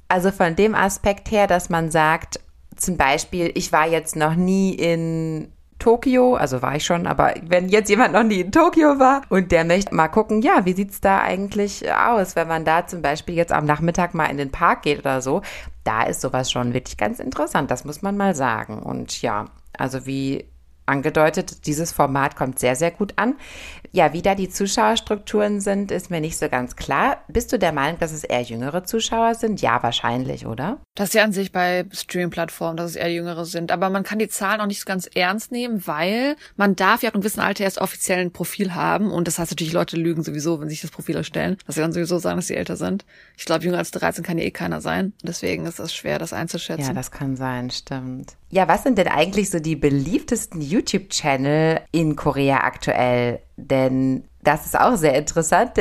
also von dem Aspekt her, dass man sagt, zum Beispiel, ich war jetzt noch nie in Tokio, also war ich schon, aber wenn jetzt jemand noch nie in Tokio war und der möchte mal gucken, ja, wie sieht's da eigentlich aus, wenn man da zum Beispiel jetzt am Nachmittag mal in den Park geht oder so, da ist sowas schon wirklich ganz interessant, das muss man mal sagen. Und ja, also wie angedeutet, dieses Format kommt sehr, sehr gut an. Ja, wie da die Zuschauerstrukturen sind, ist mir nicht so ganz klar. Bist du der Meinung, dass es eher jüngere Zuschauer sind? Ja, wahrscheinlich, oder? Das ist ja an sich bei Streaming-Plattformen, dass es eher jüngere sind. Aber man kann die Zahlen auch nicht so ganz ernst nehmen, weil man darf ja ab einem gewissen Alter erst offiziell ein Profil haben. Und das heißt natürlich, Leute lügen sowieso, wenn sie sich das Profil erstellen, dass sie dann sowieso sagen, dass sie älter sind. Ich glaube, jünger als 13 kann ja eh keiner sein. Deswegen ist es schwer, das einzuschätzen. Ja, das kann sein, stimmt. Ja, was sind denn eigentlich so die beliebtesten YouTube-Channel in Korea aktuell? Denn das ist auch sehr interessant,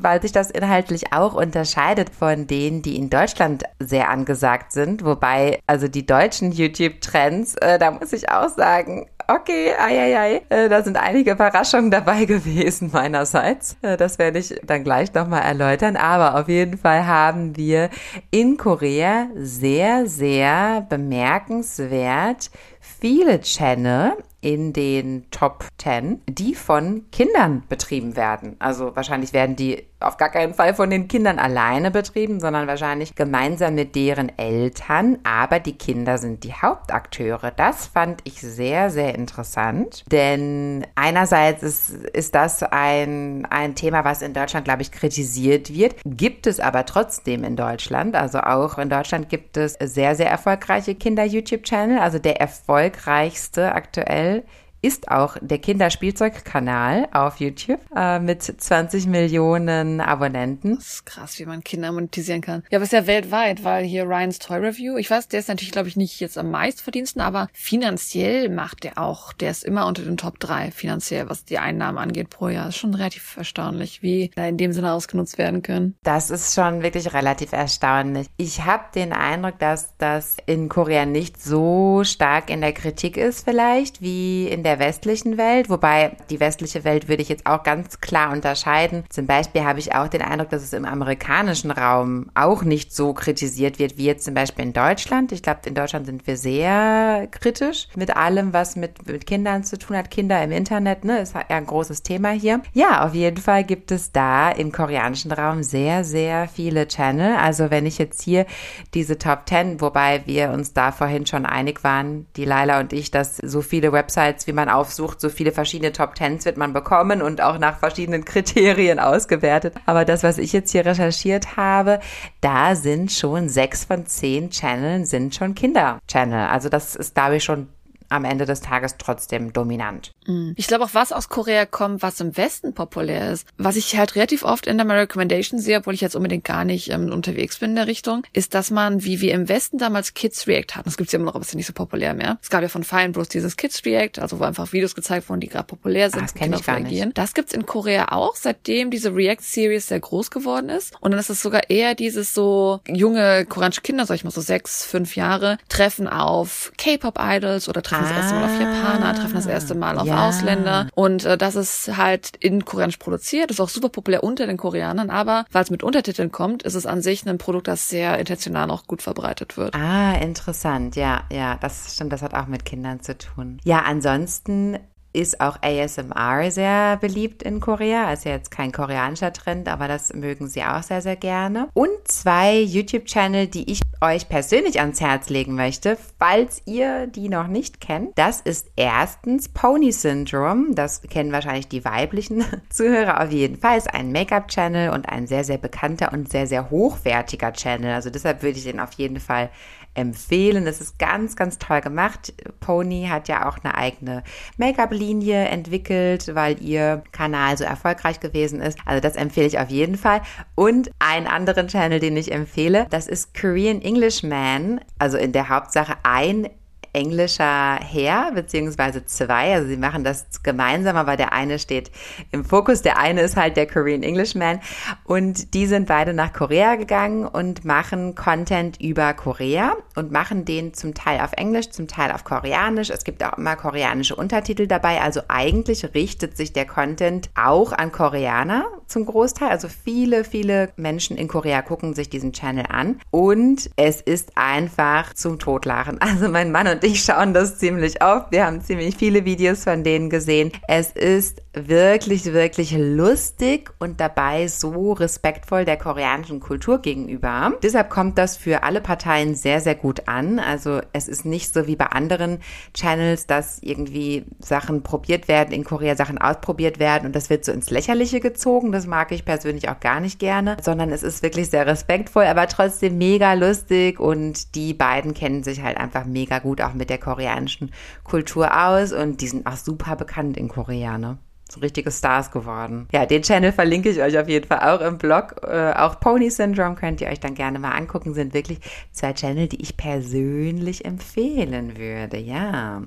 weil sich das inhaltlich auch unterscheidet von denen, die in Deutschland sehr angesagt sind. Wobei, also die deutschen YouTube-Trends, äh, da muss ich auch sagen, Okay, ei, ei, ei. Äh, da sind einige Überraschungen dabei gewesen meinerseits. Äh, das werde ich dann gleich nochmal erläutern. Aber auf jeden Fall haben wir in Korea sehr, sehr bemerkenswert viele Channel in den Top 10, die von Kindern betrieben werden. Also wahrscheinlich werden die auf gar keinen Fall von den Kindern alleine betrieben, sondern wahrscheinlich gemeinsam mit deren Eltern. Aber die Kinder sind die Hauptakteure. Das fand ich sehr, sehr interessant. Denn einerseits ist, ist das ein, ein Thema, was in Deutschland, glaube ich, kritisiert wird. Gibt es aber trotzdem in Deutschland. Also auch in Deutschland gibt es sehr, sehr erfolgreiche Kinder-YouTube-Channel. Also der erfolgreichste aktuell weil ist auch der Kinderspielzeugkanal auf YouTube äh, mit 20 Millionen Abonnenten. Das ist krass, wie man Kinder monetisieren kann. Ja, aber ist ja weltweit, weil hier Ryan's Toy Review, ich weiß, der ist natürlich, glaube ich, nicht jetzt am meistverdiensten, aber finanziell macht der auch, der ist immer unter den Top 3 finanziell, was die Einnahmen angeht pro Jahr. Das ist schon relativ erstaunlich, wie da in dem Sinne ausgenutzt werden können. Das ist schon wirklich relativ erstaunlich. Ich habe den Eindruck, dass das in Korea nicht so stark in der Kritik ist vielleicht, wie in der der westlichen Welt, wobei die westliche Welt würde ich jetzt auch ganz klar unterscheiden. Zum Beispiel habe ich auch den Eindruck, dass es im amerikanischen Raum auch nicht so kritisiert wird wie jetzt zum Beispiel in Deutschland. Ich glaube, in Deutschland sind wir sehr kritisch mit allem, was mit, mit Kindern zu tun hat. Kinder im Internet, ne, ist ja ein großes Thema hier. Ja, auf jeden Fall gibt es da im koreanischen Raum sehr, sehr viele Channel. Also wenn ich jetzt hier diese Top 10, wobei wir uns da vorhin schon einig waren, die Laila und ich, dass so viele Websites, wie man aufsucht, so viele verschiedene Top Tens wird man bekommen und auch nach verschiedenen Kriterien ausgewertet. Aber das, was ich jetzt hier recherchiert habe, da sind schon sechs von zehn Channeln sind schon Kinder-Channel. Also das ist, glaube ich, schon am Ende des Tages trotzdem dominant. Mm. Ich glaube auch, was aus Korea kommt, was im Westen populär ist, was ich halt relativ oft in der My Recommendation sehe, obwohl ich jetzt unbedingt gar nicht ähm, unterwegs bin in der Richtung, ist, dass man, wie wir im Westen damals Kids React hatten, das gibt's ja immer noch, aber es ist nicht so populär mehr. Es gab ja von Fine Bros dieses Kids React, also wo einfach Videos gezeigt wurden, die gerade populär sind. Ah, das kenne ich gar reagieren. nicht. Das gibt's in Korea auch, seitdem diese React-Series sehr groß geworden ist. Und dann ist es sogar eher dieses so junge koreanische Kinder, sag ich mal so sechs, fünf Jahre, treffen auf K-Pop-Idols oder treffen ah. das erste Mal auf Japaner, treffen das erste Mal auf ja. Ausländer. Und äh, das ist halt in Koreanisch produziert, ist auch super populär unter den Koreanern, aber weil es mit Untertiteln kommt, ist es an sich ein Produkt, das sehr intentional auch gut verbreitet wird. Ah, interessant. Ja, ja, das stimmt, das hat auch mit Kindern zu tun. Ja, ansonsten ist auch ASMR sehr beliebt in Korea. Also jetzt kein koreanischer Trend, aber das mögen sie auch sehr, sehr gerne. Und zwei YouTube-Channel, die ich euch persönlich ans Herz legen möchte, falls ihr die noch nicht kennt. Das ist erstens Pony Syndrome. Das kennen wahrscheinlich die weiblichen Zuhörer auf jeden Fall. Ist ein Make-up-Channel und ein sehr, sehr bekannter und sehr, sehr hochwertiger Channel. Also deshalb würde ich den auf jeden Fall empfehlen. Es ist ganz, ganz toll gemacht. Pony hat ja auch eine eigene Make-up-Linie entwickelt, weil ihr Kanal so erfolgreich gewesen ist. Also das empfehle ich auf jeden Fall. Und einen anderen Channel, den ich empfehle, das ist Korean Englishman. Also in der Hauptsache ein englischer Herr, beziehungsweise zwei. Also sie machen das gemeinsam, aber der eine steht im Fokus. Der eine ist halt der Korean Englishman. Und die sind beide nach Korea gegangen und machen Content über Korea und machen den zum Teil auf Englisch, zum Teil auf Koreanisch. Es gibt auch immer koreanische Untertitel dabei. Also eigentlich richtet sich der Content auch an Koreaner zum Großteil. Also viele, viele Menschen in Korea gucken sich diesen Channel an. Und es ist einfach zum Totlachen. Also mein Mann und und ich schauen das ziemlich oft. Wir haben ziemlich viele Videos von denen gesehen. Es ist wirklich, wirklich lustig und dabei so respektvoll der koreanischen Kultur gegenüber. Deshalb kommt das für alle Parteien sehr, sehr gut an. Also es ist nicht so wie bei anderen Channels, dass irgendwie Sachen probiert werden, in Korea Sachen ausprobiert werden und das wird so ins Lächerliche gezogen. Das mag ich persönlich auch gar nicht gerne, sondern es ist wirklich sehr respektvoll, aber trotzdem mega lustig und die beiden kennen sich halt einfach mega gut auch mit der koreanischen Kultur aus und die sind auch super bekannt in Korea, ne? so richtige Stars geworden. Ja, den Channel verlinke ich euch auf jeden Fall auch im Blog. Äh, auch Pony Syndrome könnt ihr euch dann gerne mal angucken. Sind wirklich zwei Channel, die ich persönlich empfehlen würde. Ja.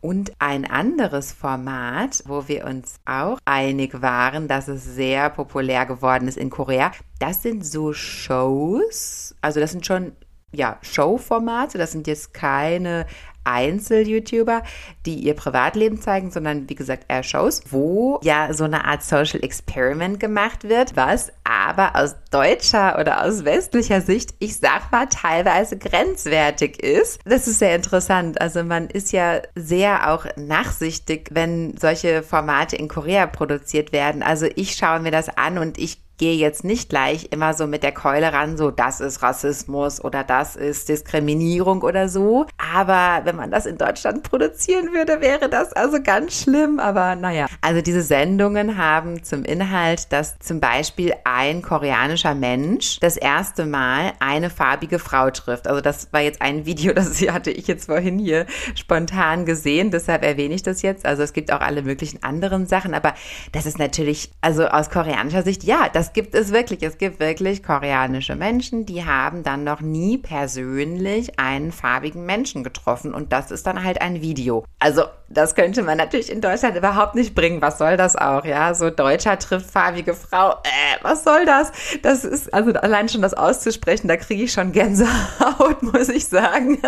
Und ein anderes Format, wo wir uns auch einig waren, dass es sehr populär geworden ist in Korea, das sind so Shows. Also das sind schon ja, Show-Formate. Das sind jetzt keine Einzel-YouTuber, die ihr Privatleben zeigen, sondern wie gesagt eher Shows, wo ja so eine Art Social Experiment gemacht wird, was aber aus deutscher oder aus westlicher Sicht, ich sag mal, teilweise grenzwertig ist. Das ist sehr interessant. Also man ist ja sehr auch nachsichtig, wenn solche Formate in Korea produziert werden. Also ich schaue mir das an und ich gehe jetzt nicht gleich immer so mit der Keule ran, so das ist Rassismus oder das ist Diskriminierung oder so. Aber wenn man das in Deutschland produzieren würde, wäre das also ganz schlimm. Aber naja, also diese Sendungen haben zum Inhalt, dass zum Beispiel ein koreanischer Mensch das erste Mal eine farbige Frau trifft. Also das war jetzt ein Video, das hatte ich jetzt vorhin hier spontan gesehen. Deshalb erwähne ich das jetzt. Also es gibt auch alle möglichen anderen Sachen. Aber das ist natürlich, also aus koreanischer Sicht, ja, das gibt es wirklich. Es gibt wirklich koreanische Menschen, die haben dann noch nie persönlich einen farbigen Menschen getroffen und das ist dann halt ein Video. Also das könnte man natürlich in Deutschland überhaupt nicht bringen. Was soll das auch? Ja, so Deutscher trifft farbige Frau. Äh, was soll das? Das ist also allein schon das auszusprechen, da kriege ich schon Gänsehaut, muss ich sagen,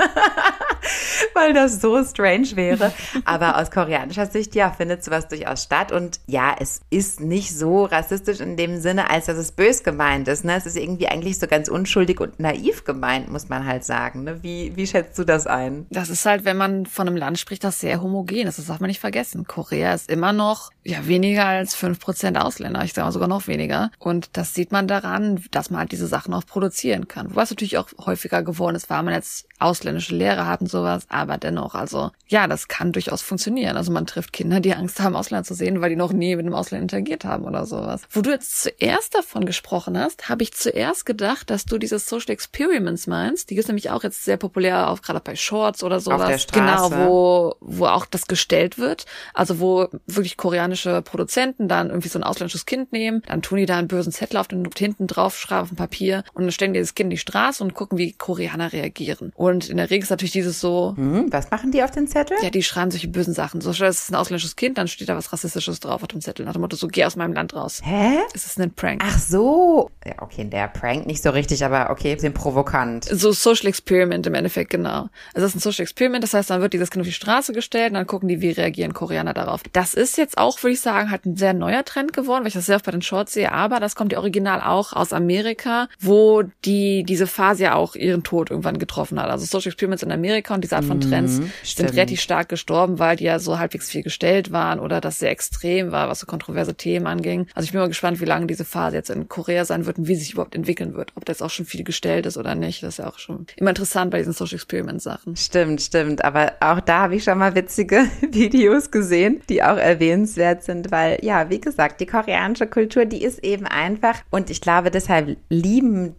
weil das so strange wäre. Aber aus koreanischer Sicht ja findet sowas durchaus statt und ja, es ist nicht so rassistisch in dem Sinne, als dass es bös gemeint ist. Ne? Es ist irgendwie eigentlich so ganz unschuldig und naiv gemeint, muss man halt sagen. Ne? Wie, wie schätzt du das ein? Das ist halt, wenn man von einem Land spricht, das sehr homogen ist. Das darf man nicht vergessen. Korea ist immer noch ja weniger als fünf Prozent Ausländer. Ich sage sogar noch weniger. Und das sieht man daran, dass man halt diese Sachen auch produzieren kann. Es natürlich auch häufiger geworden ist, weil man jetzt ausländische Lehrer hat und sowas. Aber dennoch, also ja, das kann durchaus funktionieren. Also man trifft Kinder, die Angst haben, Ausländer zu sehen, weil die noch nie mit einem Ausländer interagiert haben oder sowas. Wo du jetzt zuerst zuerst davon gesprochen hast, habe ich zuerst gedacht, dass du diese Social Experiments meinst. Die ist nämlich auch jetzt sehr populär, auch gerade bei Shorts oder sowas. Auf der Straße. Genau, wo, wo auch das gestellt wird. Also wo wirklich koreanische Produzenten dann irgendwie so ein ausländisches Kind nehmen, dann tun die da einen bösen Zettel auf den hinten drauf, schreiben auf ein Papier und dann stellen die das Kind in die Straße und gucken, wie Koreaner reagieren. Und in der Regel ist natürlich dieses so. Hm, was machen die auf den Zettel? Ja, die schreiben solche bösen Sachen. So, das ist ein ausländisches Kind, dann steht da was Rassistisches drauf auf dem Zettel. Nach dem Motto, so, geh aus meinem Land raus. Hä? Es ist ein Prank. Ach so. Ja, okay, der Prank nicht so richtig, aber okay, bisschen provokant. So Social Experiment im Endeffekt, genau. Also das ist ein Social Experiment, das heißt, dann wird dieses Kind auf die Straße gestellt und dann gucken die, wie reagieren Koreaner darauf. Das ist jetzt auch, würde ich sagen, halt ein sehr neuer Trend geworden, weil ich das sehr oft bei den Shorts sehe, aber das kommt ja original auch aus Amerika, wo die diese Phase ja auch ihren Tod irgendwann getroffen hat. Also Social Experiments in Amerika und diese Art von Trends mhm, sind relativ stark gestorben, weil die ja so halbwegs viel gestellt waren oder das sehr extrem war, was so kontroverse Themen anging. Also ich bin mal gespannt, wie lange diese Phase jetzt in Korea sein wird und wie sich überhaupt entwickeln wird. Ob das auch schon viel gestellt ist oder nicht. Das ist ja auch schon immer interessant bei diesen Social Experiment Sachen. Stimmt, stimmt. Aber auch da habe ich schon mal witzige Videos gesehen, die auch erwähnenswert sind, weil ja, wie gesagt, die koreanische Kultur, die ist eben einfach und ich glaube, deshalb lieben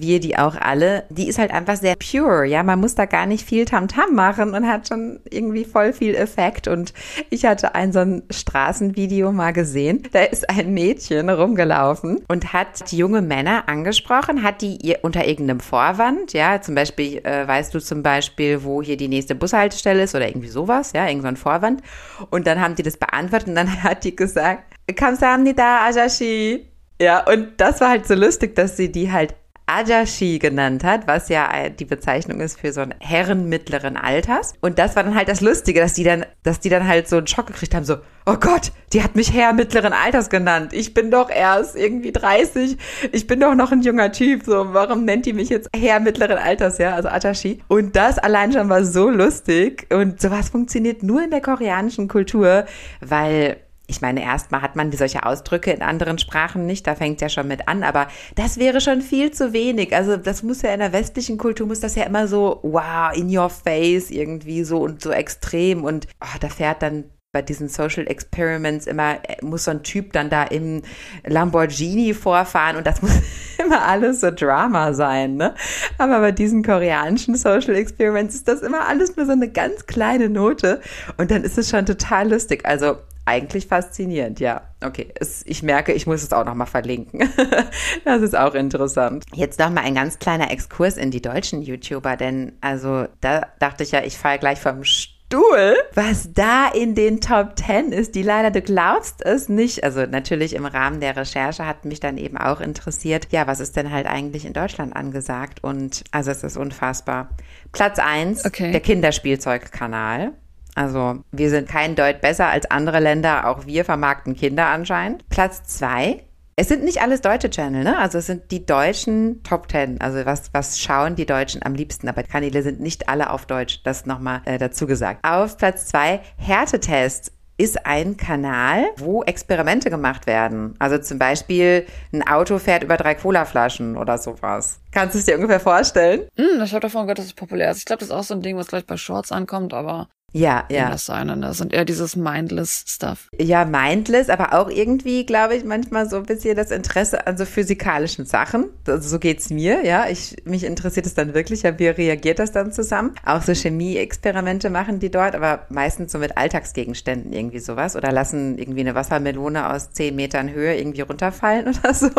wir die auch alle, die ist halt einfach sehr pure. Ja, man muss da gar nicht viel Tamtam -Tam machen und hat schon irgendwie voll viel Effekt. Und ich hatte ein so ein Straßenvideo mal gesehen. Da ist ein Mädchen rumgelaufen und hat junge Männer angesprochen, hat die ihr unter irgendeinem Vorwand, ja, zum Beispiel, äh, weißt du zum Beispiel, wo hier die nächste Bushaltestelle ist oder irgendwie sowas, ja, irgendein so Vorwand. Und dann haben die das beantwortet und dann hat die gesagt, Kamsahamnida Ajashi. Ja, und das war halt so lustig, dass sie die halt Ajashi genannt hat, was ja die Bezeichnung ist für so einen Herren mittleren Alters. Und das war dann halt das Lustige, dass die dann, dass die dann halt so einen Schock gekriegt haben, so, oh Gott, die hat mich Herr mittleren Alters genannt. Ich bin doch erst irgendwie 30. Ich bin doch noch ein junger Typ. So, warum nennt die mich jetzt Herr mittleren Alters, ja? Also Ajashi. Und das allein schon war so lustig. Und sowas funktioniert nur in der koreanischen Kultur, weil ich meine, erstmal hat man solche Ausdrücke in anderen Sprachen nicht, da fängt ja schon mit an, aber das wäre schon viel zu wenig. Also das muss ja in der westlichen Kultur, muss das ja immer so, wow, in your face irgendwie so und so extrem und oh, da fährt dann bei diesen Social Experiments immer, äh, muss so ein Typ dann da im Lamborghini vorfahren und das muss immer alles so Drama sein, ne? Aber bei diesen koreanischen Social Experiments ist das immer alles nur so eine ganz kleine Note und dann ist es schon total lustig. Also eigentlich faszinierend, ja. Okay, es, ich merke, ich muss es auch nochmal verlinken. das ist auch interessant. Jetzt noch mal ein ganz kleiner Exkurs in die deutschen YouTuber, denn also da dachte ich ja, ich fahre gleich vom Stuhl, was da in den Top 10 ist, die leider, du glaubst es nicht. Also natürlich im Rahmen der Recherche hat mich dann eben auch interessiert, ja, was ist denn halt eigentlich in Deutschland angesagt? Und also es ist unfassbar. Platz 1, Okay. der Kinderspielzeugkanal. Also wir sind kein Deut besser als andere Länder, auch wir vermarkten Kinder anscheinend. Platz 2, es sind nicht alles deutsche Channel, ne? Also es sind die deutschen Top Ten. Also was, was schauen die Deutschen am liebsten? Aber Kanäle sind nicht alle auf Deutsch. Das nochmal äh, dazu gesagt. Auf Platz zwei Härtetest ist ein Kanal, wo Experimente gemacht werden. Also zum Beispiel ein Auto fährt über drei Colaflaschen oder sowas. Kannst du es dir ungefähr vorstellen? Hm, ich habe davon gehört, dass es populär ist. Ich glaube, das ist auch so ein Ding, was gleich bei Shorts ankommt, aber Ja, ja. ja. das sein. Und das sind eher dieses mindless Stuff. Ja, mindless, aber auch irgendwie, glaube ich, manchmal so ein bisschen das Interesse an so physikalischen Sachen. Also so geht's mir, ja. Ich, mich interessiert es dann wirklich, ja, wie reagiert das dann zusammen? Auch so Chemie-Experimente machen die dort, aber meistens so mit Alltagsgegenständen irgendwie sowas oder lassen irgendwie eine Wassermelone aus zehn Metern Höhe irgendwie runterfallen oder so.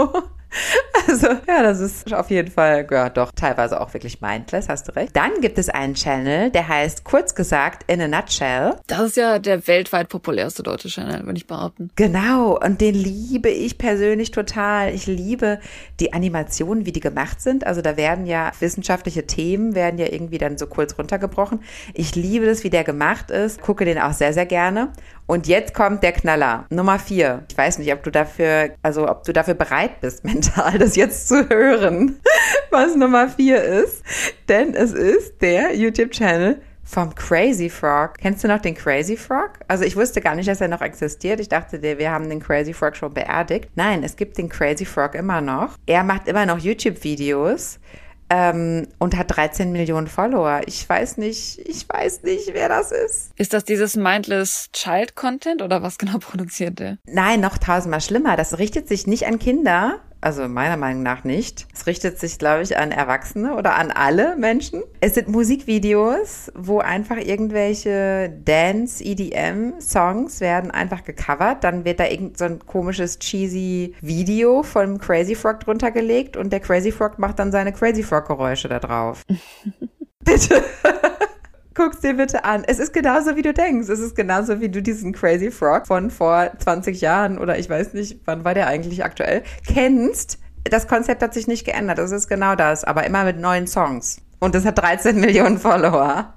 Also, ja, das ist auf jeden Fall, ja, doch, teilweise auch wirklich mindless, hast du recht. Dann gibt es einen Channel, der heißt, kurz gesagt, in a nutshell, Das ist ja der weltweit populärste deutsche Channel, würde ich behaupten. Genau, und den liebe ich persönlich total. Ich liebe die Animationen, wie die gemacht sind. Also da werden ja wissenschaftliche Themen, werden ja irgendwie dann so kurz runtergebrochen. Ich liebe das, wie der gemacht ist, gucke den auch sehr, sehr gerne. Und jetzt kommt der Knaller, Nummer vier. Ich weiß nicht, ob du dafür, also ob du dafür bereit bist, mental das jetzt zu hören, was Nummer vier ist. Denn es ist der YouTube-Channel vom Crazy Frog. Kennst du noch den Crazy Frog? Also ich wusste gar nicht, dass er noch existiert. Ich dachte, wir haben den Crazy Frog schon beerdigt. Nein, es gibt den Crazy Frog immer noch. Er macht immer noch YouTube-Videos ähm, und hat 13 Millionen Follower. Ich weiß nicht, ich weiß nicht, wer das ist. Ist das dieses mindless Child Content oder was genau produziert der? Nein, noch tausendmal schlimmer. Das richtet sich nicht an Kinder. Also meiner Meinung nach nicht. Es richtet sich, glaube ich, an Erwachsene oder an alle Menschen. Es sind Musikvideos, wo einfach irgendwelche Dance, EDM Songs werden einfach gecovert. Dann wird da irgend so ein komisches cheesy Video von Crazy Frog drunter gelegt und der Crazy Frog macht dann seine Crazy Frog Geräusche da drauf. Bitte. Guck's dir bitte an. Es ist genauso, wie du denkst. Es ist genauso, wie du diesen Crazy Frog von vor 20 Jahren oder ich weiß nicht, wann war der eigentlich aktuell, kennst. Das Konzept hat sich nicht geändert. Es ist genau das, aber immer mit neuen Songs. Und es hat 13 Millionen Follower.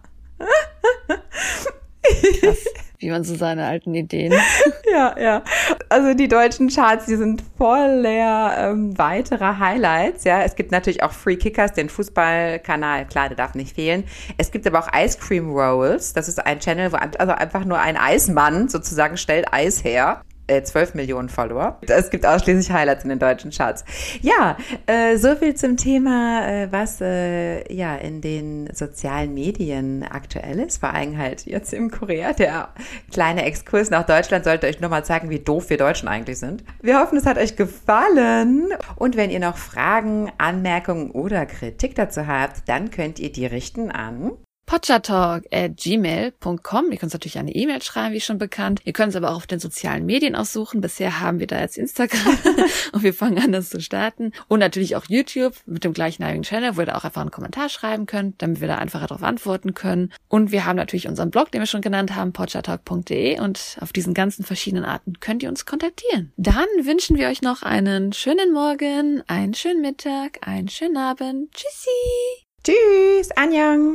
Wie man so seine alten Ideen. Ja, ja. Also die deutschen Charts, die sind voller ähm, weiterer Highlights. Ja, es gibt natürlich auch Free Kickers, den Fußballkanal. Klar, der darf nicht fehlen. Es gibt aber auch Ice Cream Rolls. Das ist ein Channel, wo also einfach nur ein Eismann sozusagen stellt Eis her. Äh, 12 Millionen Follower. Es gibt ausschließlich Highlights in den deutschen Charts. Ja, äh, so viel zum Thema, äh, was äh, ja in den sozialen Medien aktuell ist. Vor allem halt jetzt im Korea. Der kleine Exkurs nach Deutschland sollte euch nur mal zeigen, wie doof wir Deutschen eigentlich sind. Wir hoffen, es hat euch gefallen. Und wenn ihr noch Fragen, Anmerkungen oder Kritik dazu habt, dann könnt ihr die richten an Potchatalk at gmail.com. Ihr könnt natürlich eine E-Mail schreiben, wie schon bekannt. Ihr könnt es aber auch auf den sozialen Medien aussuchen. Bisher haben wir da jetzt Instagram und wir fangen an, das zu starten. Und natürlich auch YouTube mit dem gleichnamigen Channel, wo ihr da auch einfach einen Kommentar schreiben könnt, damit wir da einfacher darauf antworten können. Und wir haben natürlich unseren Blog, den wir schon genannt haben, potchatalk.de und auf diesen ganzen verschiedenen Arten könnt ihr uns kontaktieren. Dann wünschen wir euch noch einen schönen Morgen, einen schönen Mittag, einen schönen Abend. Tschüssi! Tschüss, Anjang!